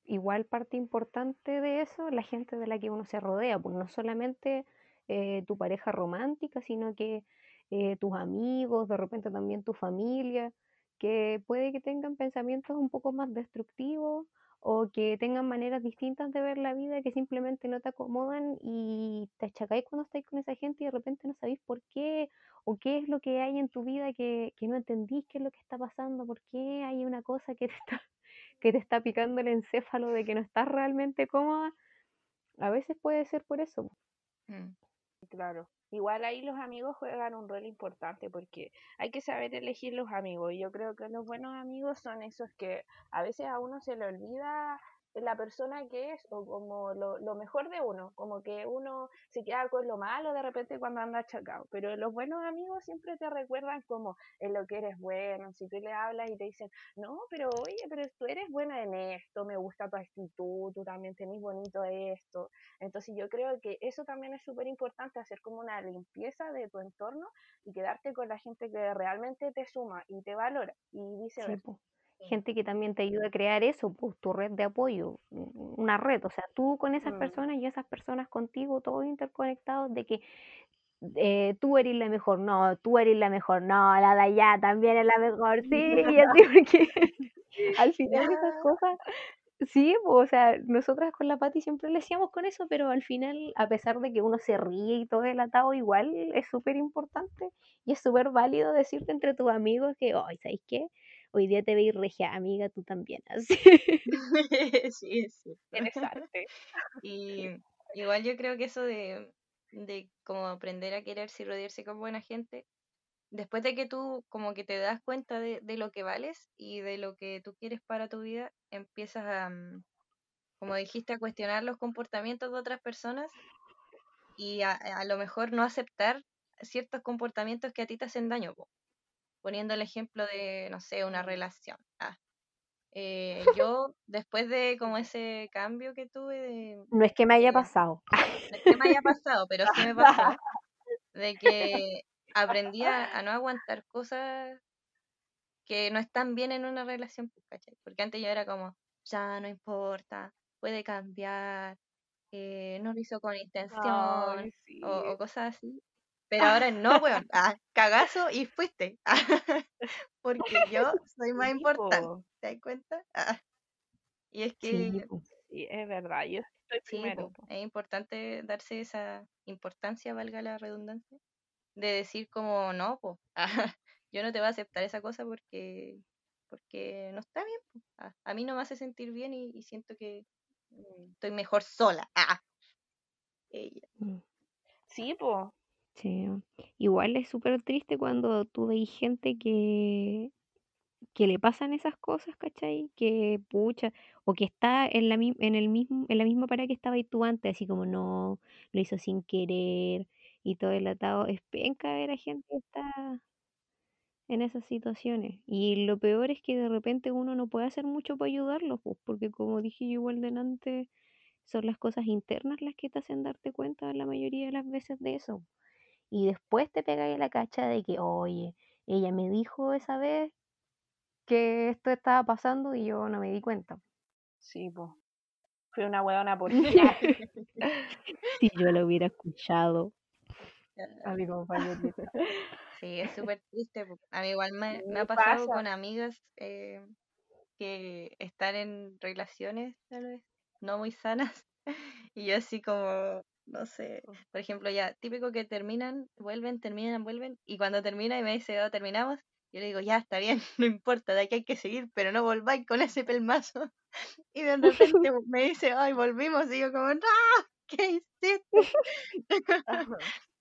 igual parte importante de eso la gente de la que uno se rodea, pues no solamente eh, tu pareja romántica, sino que eh, tus amigos, de repente también tu familia, que puede que tengan pensamientos un poco más destructivos o que tengan maneras distintas de ver la vida que simplemente no te acomodan y te achacáis cuando estáis con esa gente y de repente no sabéis por qué o qué es lo que hay en tu vida que, que no entendís qué es lo que está pasando, por qué hay una cosa que te está que te está picando el encéfalo de que no estás realmente cómoda, a veces puede ser por eso. mm, Claro. Igual ahí los amigos juegan un rol importante porque hay que saber elegir los amigos. Y yo creo que los buenos amigos son esos que a veces a uno se le olvida la persona que es o como lo, lo mejor de uno, como que uno se queda con lo malo de repente cuando anda achacado. Pero los buenos amigos siempre te recuerdan como en lo que eres bueno, si tú le hablas y te dicen, no, pero oye, pero tú eres buena en esto, me gusta tu actitud, tú también tenés bonito esto. Entonces yo creo que eso también es súper importante, hacer como una limpieza de tu entorno y quedarte con la gente que realmente te suma y te valora y viceversa. sí. Gente que también te ayuda a crear eso, pues tu red de apoyo, una red, o sea, tú con esas Mm, personas y esas personas contigo, todos interconectados, de que eh, tú eres la mejor, no, tú eres la mejor, no, la de allá también es la mejor, sí, y así, porque al final esas cosas Sí, pues, o sea, nosotras con la Pati siempre le decíamos con eso, pero al final, a pesar de que uno se ríe y todo el atado, igual es súper importante y es súper válido decirte entre tus amigos que, ay, ¿sabes qué? Hoy día te veis regia, amiga, tú también, así. Sí, interesante. Y igual yo creo que eso de, de como aprender a quererse y rodearse con buena gente, después de que tú como que te das cuenta de, de lo que vales y de lo que tú quieres para tu vida, empiezas a, mm, como dijiste, a cuestionar los comportamientos de otras personas y a, a lo mejor no aceptar ciertos comportamientos que a ti te hacen daño, po. Poniendo el ejemplo de, no sé, una relación. Ah, eh, yo, después de como ese cambio que tuve de, No es que me haya pasado. no es que me haya pasado, pero sí me pasó, de que aprendí a, a no aguantar cosas que no están bien en una relación, pues, ¿cachai? Porque antes yo era como, ya no importa, puede cambiar, eh, no lo hizo con intención, Ay, o, cosas así. Pero ahora no, weón, ah, cagazo y fuiste. Porque yo soy más importante, po. ¿te das cuenta? Ah, y es que. Sí, es verdad, yo estoy primero. po, po. es importante darse esa importancia, valga la redundancia, de decir como no, pues, yo no te voy a aceptar esa cosa porque porque no está bien. po. Ah, a mí no me hace sentir bien y, y siento que Mm, estoy mejor sola. Ah, ella. Mm, Sí, po. Sí. Igual es súper triste cuando tú veis gente que, que le pasan esas cosas, ¿cachai? Que pucha, o que está en la, en el mismo, en la misma parada que estaba ahí tú antes, así como no, lo hizo sin querer y todo el atado. Es penca ver a gente que está en esas situaciones. Y lo peor es que de repente uno no puede hacer mucho para ayudarlos, pues, porque como dije yo igual delante, son las cosas internas las que te hacen darte cuenta la mayoría de las veces de eso. Y después te pegáis la cacha de que, oye, ella me dijo esa vez que esto estaba pasando y yo no me di cuenta. Sí, pues. Fui una huevona por si yo lo hubiera escuchado. A mi compañerita. Sí, es súper triste. A mí igual me, me ha pasado con amigas eh, que están en relaciones, tal vez, no muy sanas. Y yo así como, no sé, por ejemplo, ya, típico que terminan, vuelven, terminan, vuelven. Y cuando termina y me dice, oh, terminamos, yo le digo, ya, está bien, no importa, de aquí hay que seguir, pero no volváis con ese pelmazo. Y de repente me dice, ay, volvimos, y yo como, no, ¿qué hiciste?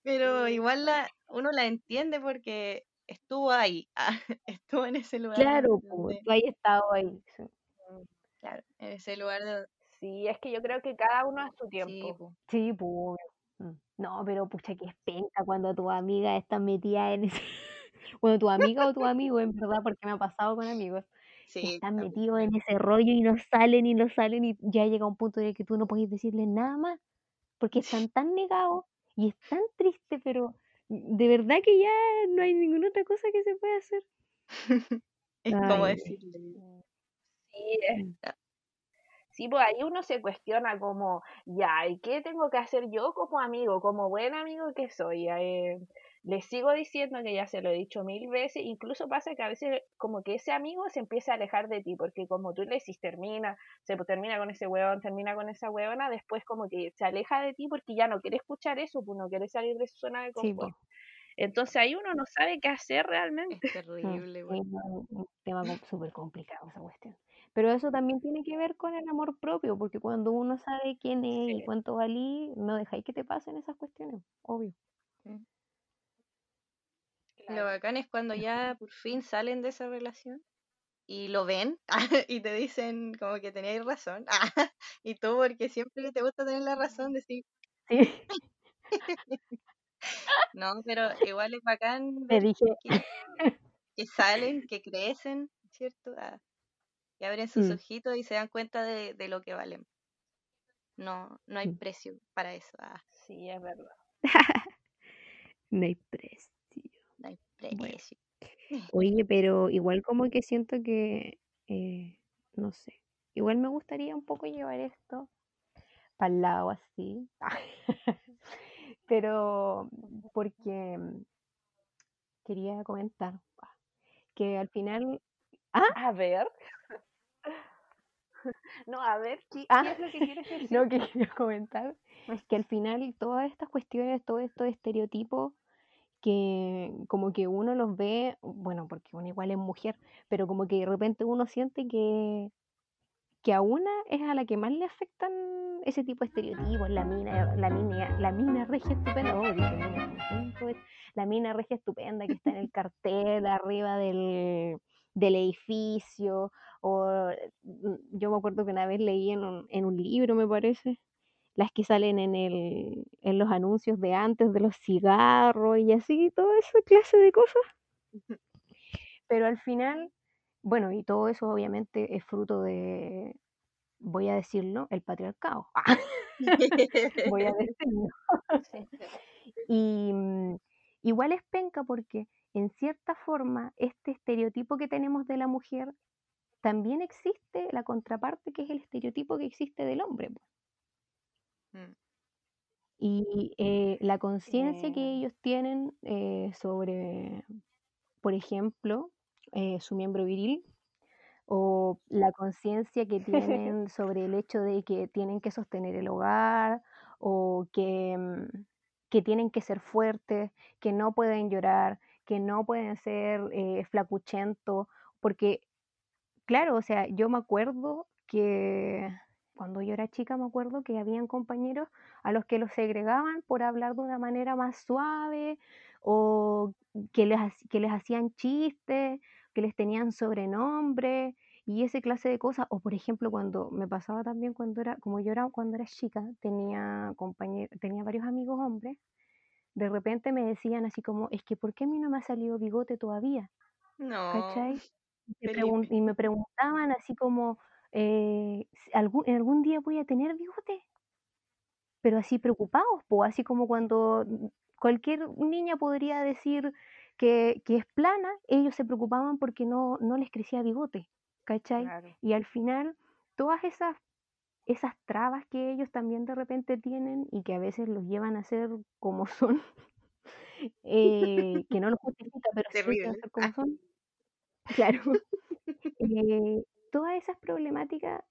pero igual la, uno la entiende porque estuvo ahí, estuvo en ese lugar. Claro, pues, tú ahí estado ahí. sí. Claro, en ese lugar. Sí, es que yo creo que cada uno a su tiempo. po. Sí, pues. No, pero pucha que es penca cuando tu amiga está metida en ese. Bueno, tu amiga o tu amigo, en verdad, porque me ha pasado con amigos, que están también. metidos en ese rollo y no salen y no salen y ya llega un punto en el que tú no puedes decirles nada más, porque están tan negados y es tan triste, pero de verdad que ya no hay ninguna otra cosa que se pueda hacer. Es como decirle. Sí, es- Mm. Sí, pues ahí uno se cuestiona como, ya, ¿y qué tengo que hacer yo como amigo, como buen amigo que soy? Eh, le sigo diciendo que ya se lo he dicho mil veces, incluso pasa que a veces como que ese amigo se empieza a alejar de ti, porque como tú le decís, termina, se termina con ese huevón, termina con esa huevona, después como que se aleja de ti porque ya no quiere escuchar eso, pues no quiere salir de su zona de Sí, confort. Entonces ahí uno no sabe qué hacer Es realmente. Mm, terrible, sí, güey. es un un tema súper complicado esa cuestión. Pero eso también tiene que ver con el amor propio, porque cuando uno sabe quién es y cuánto valí, no dejáis que te pasen esas cuestiones, obvio. Lo bacán es cuando ya por fin salen de esa relación y lo ven y te dicen como que teníais razón. y tú, porque siempre te gusta tener la razón, decir, Sí, no, pero igual es bacán te ver dije, que, que salen, que crecen, ¿cierto? Ah, que abren sus Mm. ojitos y se dan cuenta de, de lo que valen. No, no hay Mm. precio para eso. ah, Sí, es verdad. no hay precio. no hay Bueno. precio. Oye, pero igual como que siento que, eh, no sé, igual me gustaría un poco llevar esto para el lado así, pero porque quería comentar ah, que al final, ah, A ver. No, a ver, ¿qué, Ah, qué es lo que quieres decir? no que quería comentar que al final todas estas cuestiones, todos estos estereotipos que como que uno los ve, bueno, porque uno igual es mujer, pero como que de repente uno siente que, que a una es a la que más le afectan ese tipo de estereotipos, la mina, la mina, la mina regia estupenda, oh, dije mina, la mina regia estupenda que está en el cartel arriba del, del edificio, o mm, yo me acuerdo que una vez leí en un, en un libro, me parece, las que salen en el, en los anuncios de antes de los cigarros y así, toda esa clase de cosas. Pero al final, bueno, y todo eso obviamente es fruto de, voy a decirlo, el patriarcado. voy a decirlo. Y mm, igual es penca porque en cierta forma este estereotipo que tenemos de la mujer también existe la contraparte que es el estereotipo que existe del hombre. Mm. Y eh, la conciencia que ellos tienen eh, sobre, por ejemplo, eh, su miembro viril, o la conciencia que tienen sobre el hecho de que tienen que sostener el hogar, o que, mm, que tienen que ser fuertes, que no pueden llorar, que no pueden ser flacuchentos, porque, claro, o sea, yo me acuerdo que cuando yo era chica me acuerdo que habían compañeros a los que los segregaban por hablar de una manera más suave o que les, que les hacían chistes, que les tenían sobrenombre y ese clase de cosas. O por ejemplo, cuando me pasaba también cuando era, como yo era cuando era chica, tenía compañeros, tenía varios amigos hombres, de repente me decían así como, es que ¿por qué a mí no me ha salido bigote todavía? No, ¿Cachai? Y, me Felipe. pregun- y me preguntaban así como, eh, algún, ¿en algún día voy a tener bigote? pero así preocupados, po, así como cuando mm, cualquier niña podría decir que, que es plana, ellos se preocupaban porque no, no les crecía bigote, ¿cachai? Claro. Y al final, todas esas, esas trabas que ellos también de repente tienen y que a veces los llevan a ser como son, eh, que no los justifica, pero sí los llevan a Terrible. ser como son, claro. Eh, todas esas problemáticas,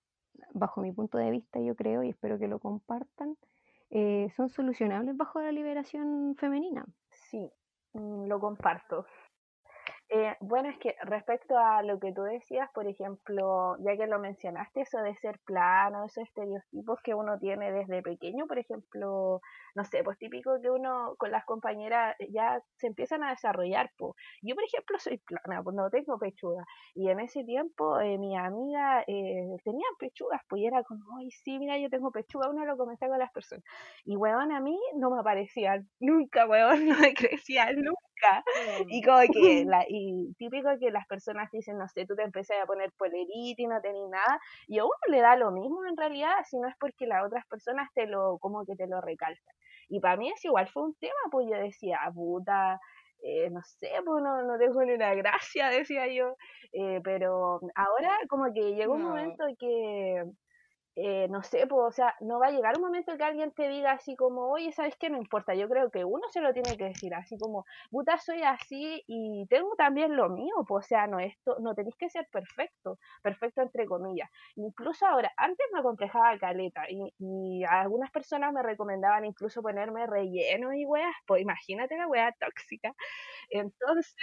bajo mi punto de vista, yo creo, y espero que lo compartan, eh, son solucionables bajo la liberación femenina. Sí, mm, lo comparto. Eh, bueno, es que respecto a lo que tú decías, por ejemplo, ya que lo mencionaste, eso de ser plano, esos estereotipos que uno tiene desde pequeño, por ejemplo, no sé, pues típico que uno con las compañeras ya se empiezan a desarrollar, pues. Yo, por ejemplo, soy plana, pues no tengo pechuga, y en ese tiempo eh, mi amiga eh, tenía pechugas, pues y era como, ay, sí, mira, yo tengo pechuga, uno lo comenta con las personas, y weón, a mí no me aparecían nunca, weón, no me crecían nunca. Y como que, la, y típico que las personas dicen, no sé, tú te empecé a poner polerita y no tenés nada, y a uno le da lo mismo en realidad, si no es porque las otras personas te lo, como que te lo recalcan. Y para mí es igual, fue un tema, pues yo decía, puta, eh, no sé, pues no, no tengo ni una gracia, decía yo, eh, pero ahora como que llegó un momento que, eh, no sé, pues, o sea, no va a llegar un momento que alguien te diga así como, oye, ¿sabes qué? No importa, yo creo que uno se lo tiene que decir así como, puta, soy así y tengo también lo mío, pues, o sea, no, esto, no tenéis que ser perfecto, perfecto entre comillas. Incluso ahora, antes me acomplejaba caleta y, y algunas personas me recomendaban incluso ponerme relleno y weas, pues imagínate la wea tóxica. Entonces,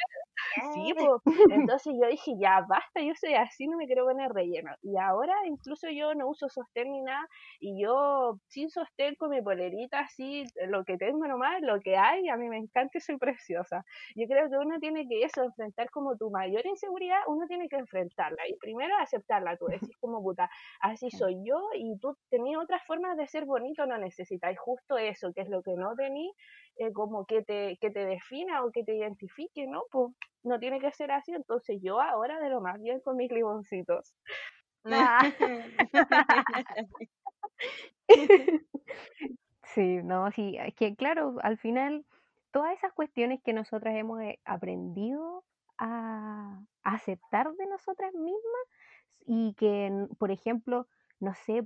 sí, pues, entonces yo dije, ya basta, yo soy así, no me quiero poner relleno. Y ahora incluso yo no uso sostén ni nada, y yo sin sostén con mi polerita, así, lo que tengo nomás, lo que hay, a mí me encanta y soy preciosa. Yo creo que uno tiene que eso, enfrentar como tu mayor inseguridad, uno tiene que enfrentarla. Y primero aceptarla, tú decís como puta, así soy yo, y tú tenías otras formas de ser bonito, no necesitáis justo eso, que es lo que no tenéis, eh, como que te, que te defina o que te identifique, ¿no? Pues no tiene que ser así, entonces yo ahora de lo más bien con mis limoncitos. Ah. Sí, no, sí, es que claro, al final todas esas cuestiones que nosotras hemos eh, aprendido a, aceptar de nosotras mismas y que, por ejemplo, no sé,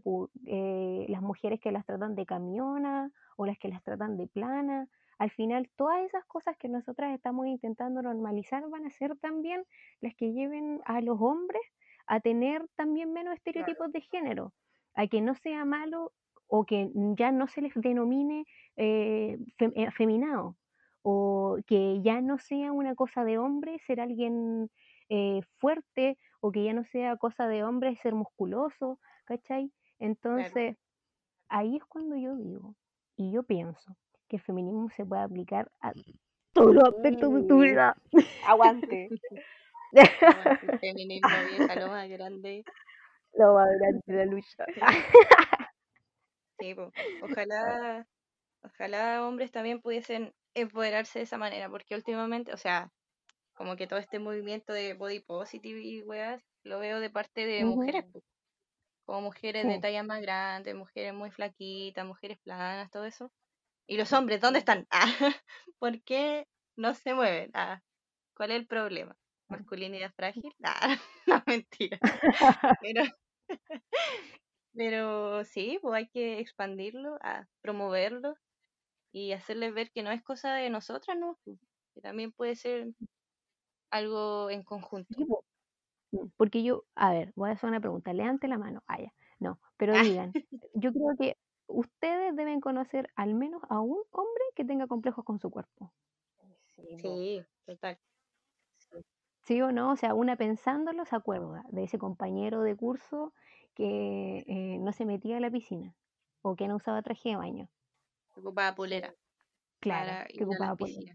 eh, las mujeres que las tratan de camiona o las que las tratan de plana, al final todas esas cosas que nosotras estamos intentando normalizar van a ser también las que lleven a los hombres a tener también menos estereotipos de género, a que no sea malo o que ya no se les denomine eh, fem- eh, o que ya no sea una cosa de hombre ser alguien eh, fuerte, o que ya no sea cosa de hombre ser musculoso, ¿cachai? Entonces, ahí es cuando yo digo, y yo pienso, que el feminismo se puede aplicar a todos los aspectos de tu Mm. vida. Aguante. Aguante el feminismo, vieja, lo más grande. Lo más grande de la lucha. Sí. Ojalá, ojalá hombres también pudiesen empoderarse de esa manera, porque últimamente, o sea, como que todo este movimiento de body positive y weas, lo veo de parte de mujeres, como mujeres de Sí. tallas más grandes, mujeres muy flaquitas, mujeres planas, todo eso. ¿Y los hombres dónde están? Ah, ¿por qué no se mueven? Ah, ¿cuál es el problema? ¿Masculinidad frágil? Ah, no, mentira. Pero, pero sí, pues hay que expandirlo, a promoverlo y hacerles ver que no es cosa de nosotras, ¿no? Pues, Que también puede ser algo en conjunto. Mm, Porque yo, a ver, voy a hacer una pregunta. Levante la mano. Ah, ya. No, pero Ah. digan, yo creo que ustedes deben conocer al menos a un hombre que tenga complejos con su cuerpo. Sí, po. Sí, total. ¿Sí o no? O sea, una pensándolo se acuerda de ese compañero de curso que eh, no se metía a la piscina o que no usaba traje de baño. Ocupaba polera Claro, que ocupaba la polera. piscina.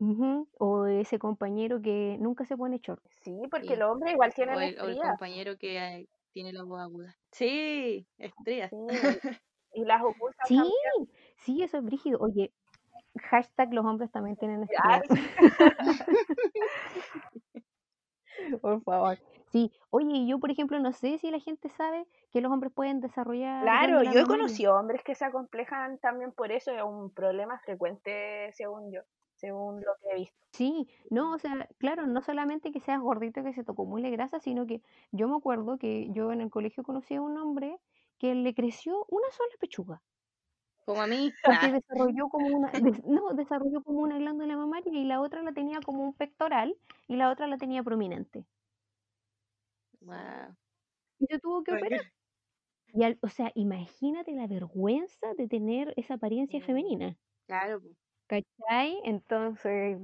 Ujú, O ese compañero que nunca se pone short. Sí, porque Sí. el hombre igual tiene O el, o el estrías. compañero que eh, tiene la voz aguda. Sí, estrías. Sí, y las ocultan Sí, también. sí, eso es brígido. Oye, hashtag los hombres también tienen estrías. Por favor. Sí, oye, yo, por ejemplo, no sé si la gente sabe que los hombres pueden desarrollar Claro, yo he conocido hombres que se acomplejan también por eso, es un problema frecuente según yo, según lo que he visto. Sí, no, o sea, claro, no solamente que seas gordito que se te acumule grasa, sino que yo me acuerdo que yo en el colegio conocí a un hombre que le creció una sola pechuga, Como a mí. porque desarrolló como una, des- no, desarrolló como una glándula mamaria y la otra la tenía como un pectoral y la otra la tenía prominente. wow. Y se tuvo que operar. Y al- o sea, imagínate la vergüenza de tener esa apariencia Mm. femenina, Claro. ¿cachai? Entonces,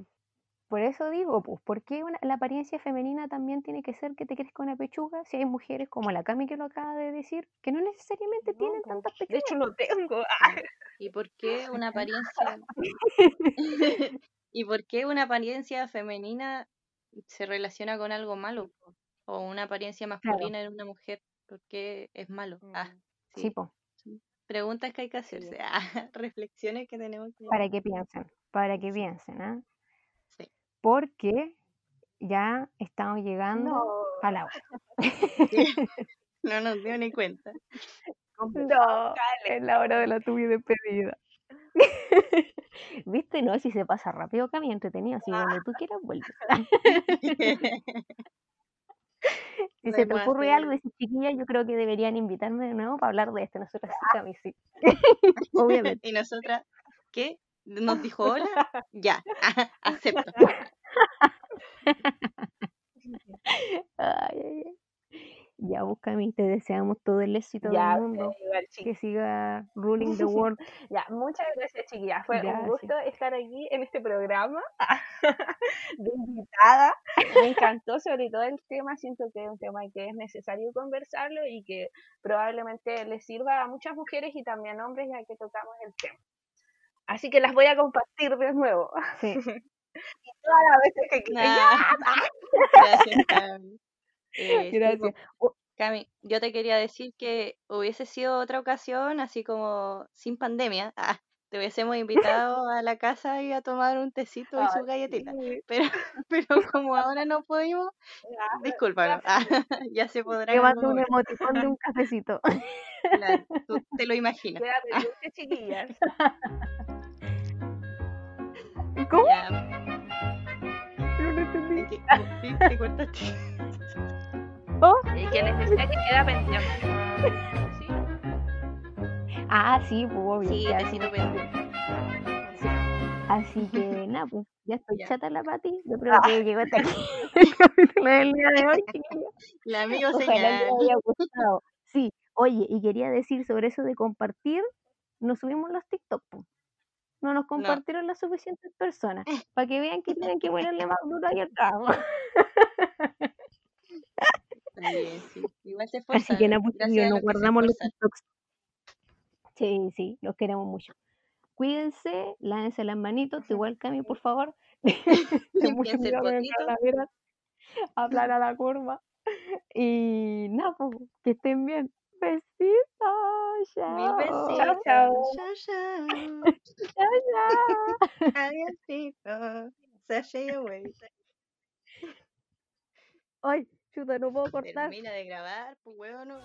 por eso digo, pues, ¿por qué una- la apariencia femenina también tiene que ser que te crezca una pechuga si hay mujeres como la Cami que lo acaba de decir, que no necesariamente No, tienen tantas De pechugas? hecho no tengo. ¿Y por qué una apariencia ¿Y por qué una apariencia femenina se relaciona con algo malo? O una apariencia Claro, masculina en una mujer, ¿por qué es malo? Ah, Mm, sí, pues, Preguntas que hay que hacerse, sí. ah, reflexiones que tenemos que... para que piensen, para que piensen, ¿ah? Porque ya estamos llegando No, a la hora. No nos dio ni cuenta. No, es la hora de la tuya despedida. ¿Viste? No, si se pasa rápido, Cami, entretenido, así cuando tú quieras vuelves. Si se te ocurre algo, dices, chiquilla, yo creo que deberían invitarme de nuevo para hablar de esto. Nosotros sí, Cami, sí. Obviamente. Y nosotras, ¿qué? ¿Nos dijo hola? Ya, acepto. Ay, ay, ay. Ya, pues, Cami, te deseamos todo el éxito del mundo. igual, Que siga ruling the world. Ya, muchas gracias, chiquillas. Fue un gusto estar aquí en este programa de invitada. Me encantó sobre todo el tema. Siento que es un tema que es necesario conversarlo y que probablemente les sirva a muchas mujeres y también hombres ya que tocamos el tema. Así que las voy a compartir de nuevo. Sí. Y todas las veces que. Nah, Gracias, Cami. Eh, Gracias. Oh, Cami, yo te quería decir que hubiese sido otra ocasión, así como sin pandemia, ah, te hubiésemos invitado a la casa y a tomar un tecito y Ay, su galletita. sí. Pero, pero como ahora no pudimos, Ya, discúlpanos, ah, ya se podrá te mando un emoticón de un cafecito. Claro, tú te lo imaginas. queda pendiente, chiquillas. ¿Cómo? No lo entendí. es que- oh, sí, te cortaste. Oh, Y que decía que queda pendiente. Sí. Ah, sí, pues obvio. Sí, ya, tecito pendiente. sí. Así que nada, pues ya estoy Ya. chata la Pati. Yo creo que llegó hasta aquí el capítulo del día de hoy. La amigo Ojalá les haya gustado. Sí, oye, y quería decir sobre eso de compartir, nos subimos los TikTok, po. No nos No, compartieron las suficientes personas, para que vean que tienen que ponerle más duro ahí al trabajo. está bien, sí. Igual se Así que nada, pues a nos guardamos los. TikToks. Sí, sí, los queremos mucho. Cuídense, lávense las manitos, igual Cami, por favor. Mucho cuidado calaveras, aplana la curva. Y nada, pues, que estén bien. Besitos, Mil chao. besitos. chao. Chao, chao. Chao, chao. Adiósito. Sashay away. Ay, chuta, no puedo cortar. Termina de grabar, pues huevo, no.